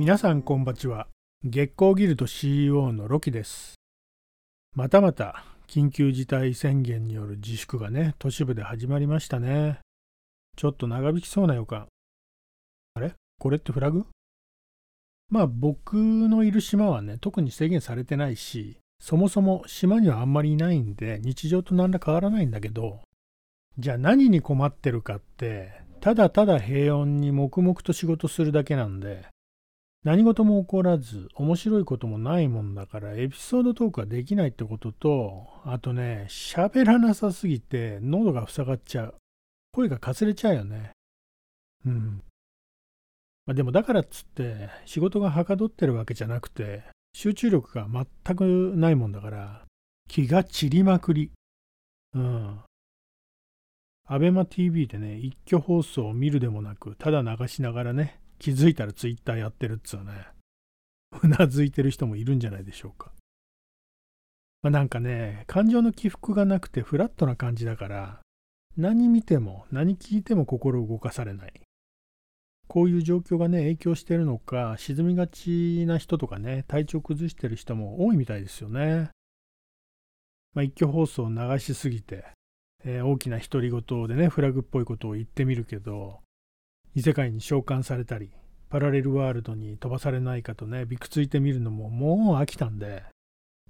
皆さんこんばちは。月光ギルド CEO のロキです。またまた緊急事態宣言による自粛がね都市部で始まりましたね。ちょっと長引きそうな予感。あれ？これってフラグ？まあ僕のいる島はね特に制限されてないしそもそも島にはあんまりいないんで日常と何ら変わらないんだけどじゃあ何に困ってるかってただただ平穏に黙々と仕事するだけなんで何事も起こらず面白いこともないもんだからエピソードトークができないってこととあとね喋らなさすぎて喉が塞がっちゃう。声がかすれちゃうよね。うん。まあ、でもだからっつって仕事がはかどってるわけじゃなくて集中力が全くないもんだから気が散りまくり。うん。アベマ t v でね一挙放送を見るでもなくただ流しながらね気づいたらツイッターやってるっつうね。うなずいてる人もいるんじゃないでしょうか、まあ、なんかね感情の起伏がなくてフラットな感じだから何見ても何聞いても心動かされない。こういう状況がね、影響してるのか、沈みがちな人とかね、体調崩してる人も多いみたいですよね。まあ、一挙放送を流しすぎて、えー、大きな独り言でね、フラグっぽいことを言ってみるけど、異世界に召喚されたり、パラレルワールドに飛ばされないかとね、びくついてみるのももう飽きたんで、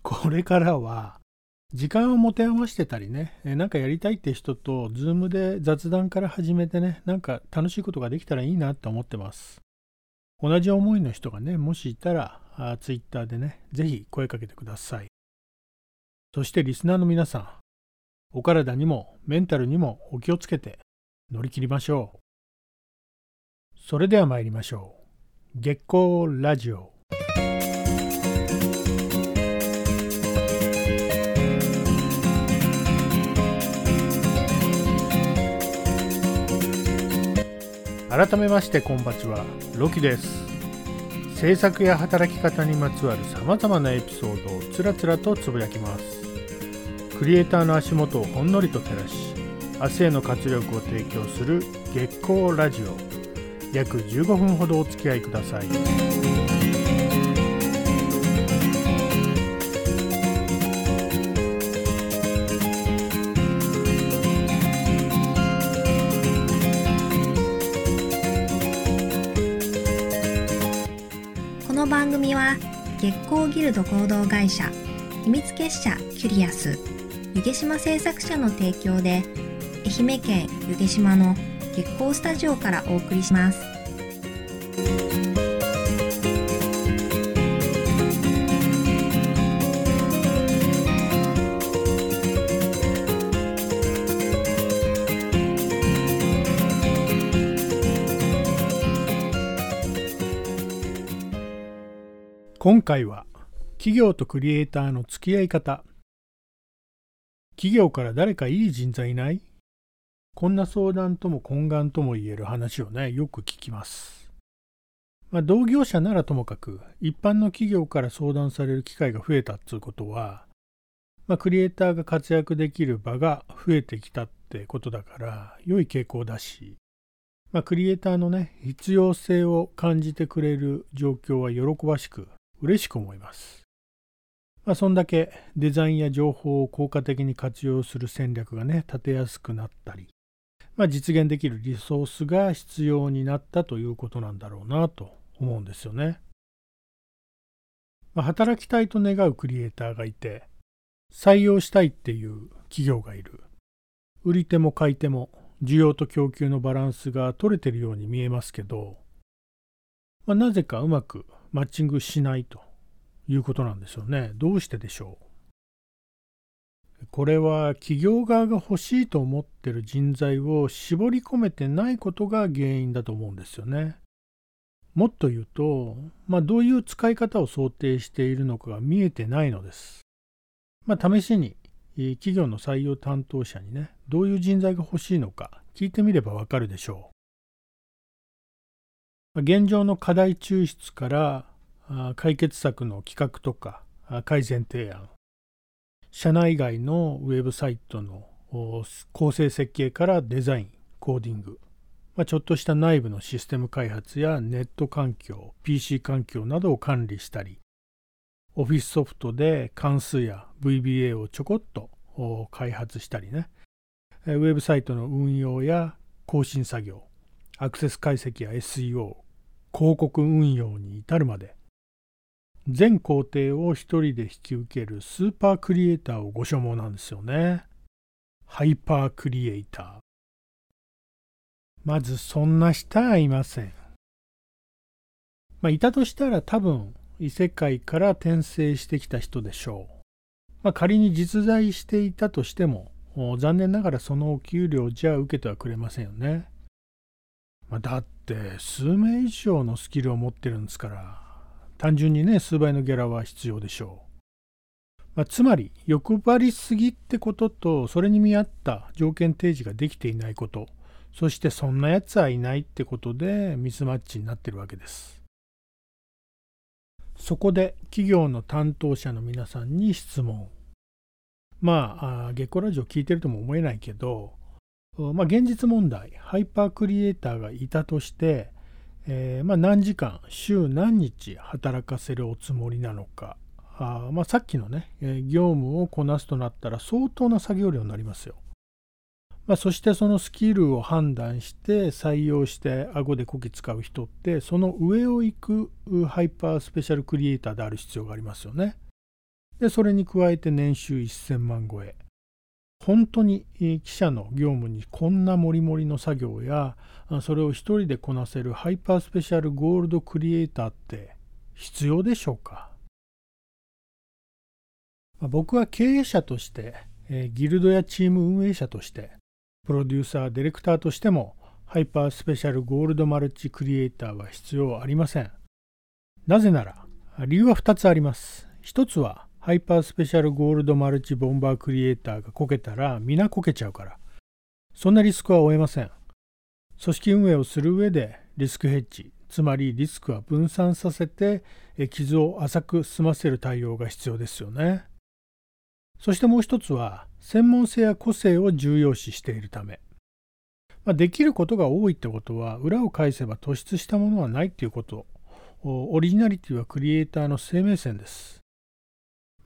これからは時間を持て余してたりね、えなんかやりたいって人と、ズームで雑談から始めてね、なんか楽しいことができたらいいなって思ってます。同じ思いの人がね、もしいたら、あ Twitter でね、ぜひ声かけてください。そしてリスナーの皆さん、お体にもメンタルにもお気をつけて乗り切りましょう。それでは参りましょう。月光ラジオ。改めましてこんばちはロキです制作や働き方にまつわるさまざまなエピソードをつらつらとつぶやきますクリエイターの足元をほんのりと照らし明日への活力を提供する月光ラジオ約15分ほどお付き合いください。番組は月光ギルド合同会社秘密結社キュリアス湯毛島製作者の提供で愛媛県湯毛島の月光スタジオからお送りします。今回は企業とクリエイターの付き合い方企業から誰かいい人材いない？こんな相談とも懇願とも言える話をねよく聞きます、まあ、同業者ならともかく一般の企業から相談される機会が増えたっつうことは、まあ、クリエイターが活躍できる場が増えてきたってことだから良い傾向だしまあ、クリエイターのね必要性を感じてくれる状況は喜ばしく嬉しく思います。まあ、そんだけデザインや情報を効果的に活用する戦略がね、立てやすくなったり、まあ、実現できるリソースが必要になったということなんだろうなと思うんですよね。まあ、働きたいと願うクリエイターがいて、採用したいっていう企業がいる。売り手も買い手も需要と供給のバランスが取れてるように見えますけど、まあ、なぜかうまくマッチングしないということなんですよね。どうしてでしょう？これは企業側が欲しいと思ってる人材を絞り込めてないことが原因だと思うんですよね。もっと言うと、まあ、どういう使い方を想定しているのかが見えてないのです。まあ、試しに企業の採用担当者にね、どういう人材が欲しいのか聞いてみればわかるでしょう。現状の課題抽出から解決策の企画とか改善提案社内外のウェブサイトの構成設計からデザインコーディング。まあ、ちょっとした内部のシステム開発やネット環境、PC 環境などを管理したり、オフィスソフトで関数や VBA をちょこっと開発したりね、ウェブサイトの運用や更新作業、アクセス解析や SEO、広告運用に至るまで、全工程を一人で引き受けるスーパークリエイターをご所望なんですよね。ハイパークリエイター。まずそんな人はいません。まあ、いたとしたら多分異世界から転生してきた人でしょう。まあ、仮に実在していたとしても、残念ながらそのお給料じゃ受けてはくれませんよね。まあ、だって数名以上のスキルを持ってるんですから、単純にね、数倍のギャラは必要でしょう。まあ、つまり、欲張りすぎってことと、それに見合った条件提示ができていないこと、そしてそんなやつはいないってことでミスマッチになってるわけです。そこで企業の担当者の皆さんに質問。まあ、月光ラジオ聞いてるとも思えないけど、まあ、現実問題、ハイパークリエイターがいたとして、えー、まあ、何時間、週何日働かせるおつもりなのか、あまあ、さっきのね、え業務をこなすとなったら相当な作業量になりますよ。まあ、そしてそのスキルを判断して採用して顎でこき使う人ってその上を行くハイパースペシャルクリエイターである必要がありますよね。でそれに加えて年収1000万超え。本当に記者の業務にこんなモリモリの作業やそれを一人でこなせるハイパースペシャルゴールドクリエイターって必要でしょうか、僕は経営者として、ギルドやチーム運営者としてプロデューサー、ディレクターとしてもハイパースペシャルゴールドマルチクリエイターは必要ありません。なぜなら、理由は2つあります。1つは、ハイパースペシャルゴールドマルチボンバークリエイターがこけたら皆こけちゃうから。そんなリスクは負えません。組織運営をする上でリスクヘッジ、つまりリスクは分散させて傷を浅く済ませる対応が必要ですよね。そしてもう一つは専門性や個性を重要視しているため。まあ、できることが多いってことは裏を返せば突出したものはないっていうこと。オリジナリティはクリエイターの生命線です。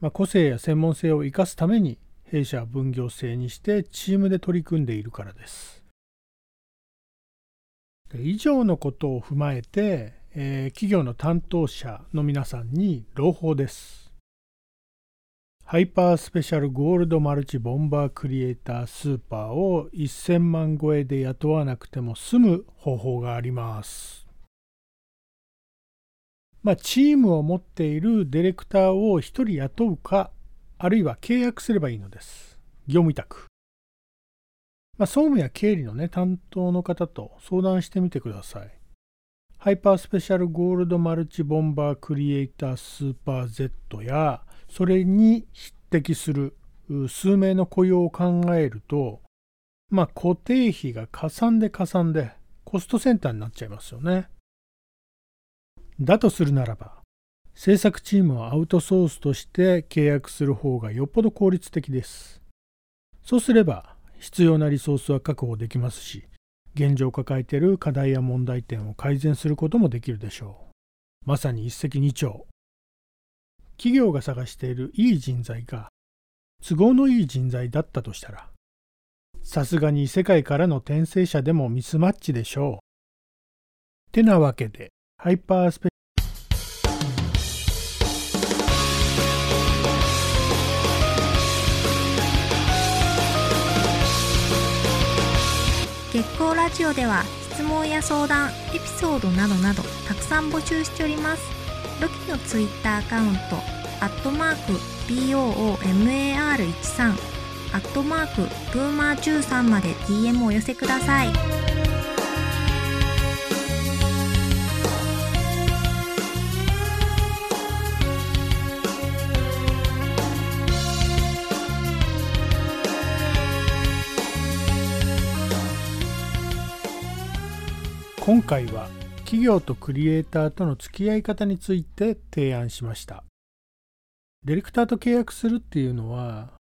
まあ、個性や専門性を生かすために弊社は分業制にしてチームで取り組んでいるからです。以上のことを踏まえて、えー、企業の担当者の皆さんに朗報です。ハイパースペシャルゴールドマルチボンバークリエイタースーパーを1000万超えで雇わなくても済む方法があります。まあ、チームを持っているディレクターを1人雇うか、あるいは契約すればいいのです。業務委託。まあ、総務や経理のね、担当の方と相談してみてください。ハイパースペシャルゴールドマルチボンバークリエイタースーパー Z やそれに匹敵する数名の雇用を考えると、まあ、固定費がかさんでかさんでコストセンターになっちゃいますよね。だとするならば、制作チームをアウトソースとして契約する方がよっぽど効率的です。そうすれば、必要なリソースは確保できますし、現状抱えている課題や問題点を改善することもできるでしょう。まさに一石二鳥。企業が探しているいい人材が都合のいい人材だったとしたら、さすがに世界からの転生者でもミスマッチでしょう。てなわけで、ハイパースペ月光ラジオでは質問や相談、エピソードなどなどたくさん募集しております。ロキのツイッターアカウント、アットマーク、BOOMAR13、アットマーク、ブーマー13まで DM お寄せください。今回は企業とクリエイターとの付き合い方について提案しました。ディレクターと契約するっていうのは、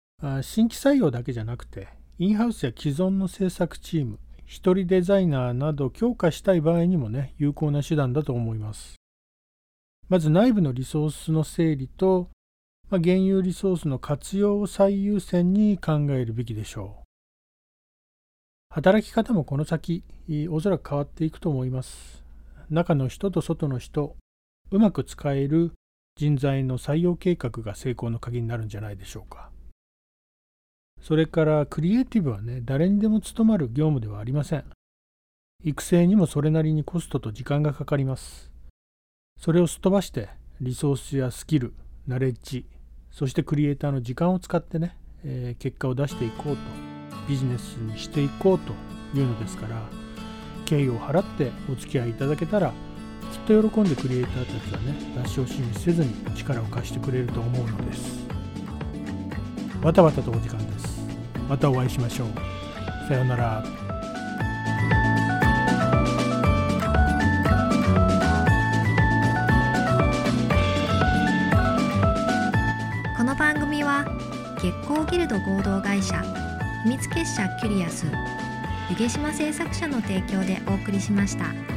新規採用だけじゃなくて、インハウスや既存の制作チーム、一人デザイナーなど強化したい場合にもね有効な手段だと思いますまず内部のリソースの整理と、まあ、現有リソースの活用を最優先に考えるべきでしょう働き方もこの先おそらく変わっていくと思います。中の人と外の人うまく使える人材の採用計画が成功の鍵になるんじゃないでしょうか。それからクリエイティブはね誰にでも務まる業務ではありません。育成にもそれなりにコストと時間がかかります。それをすっ飛ばしてリソースやスキルナレッジそしてクリエイターの時間を使ってね、えー、結果を出していこうと。ビジネスにしていこうというのですから敬意を払ってお付き合いいただけたらきっと喜んでクリエイターたちはね出し惜しみせずに力を貸してくれると思うのです。バタバタとお時間です。またお会いしましょう。さようなら。この番組は月光ギルド合同会社秘密結社キュリアス湯毛島製作者の提供でお送りしました。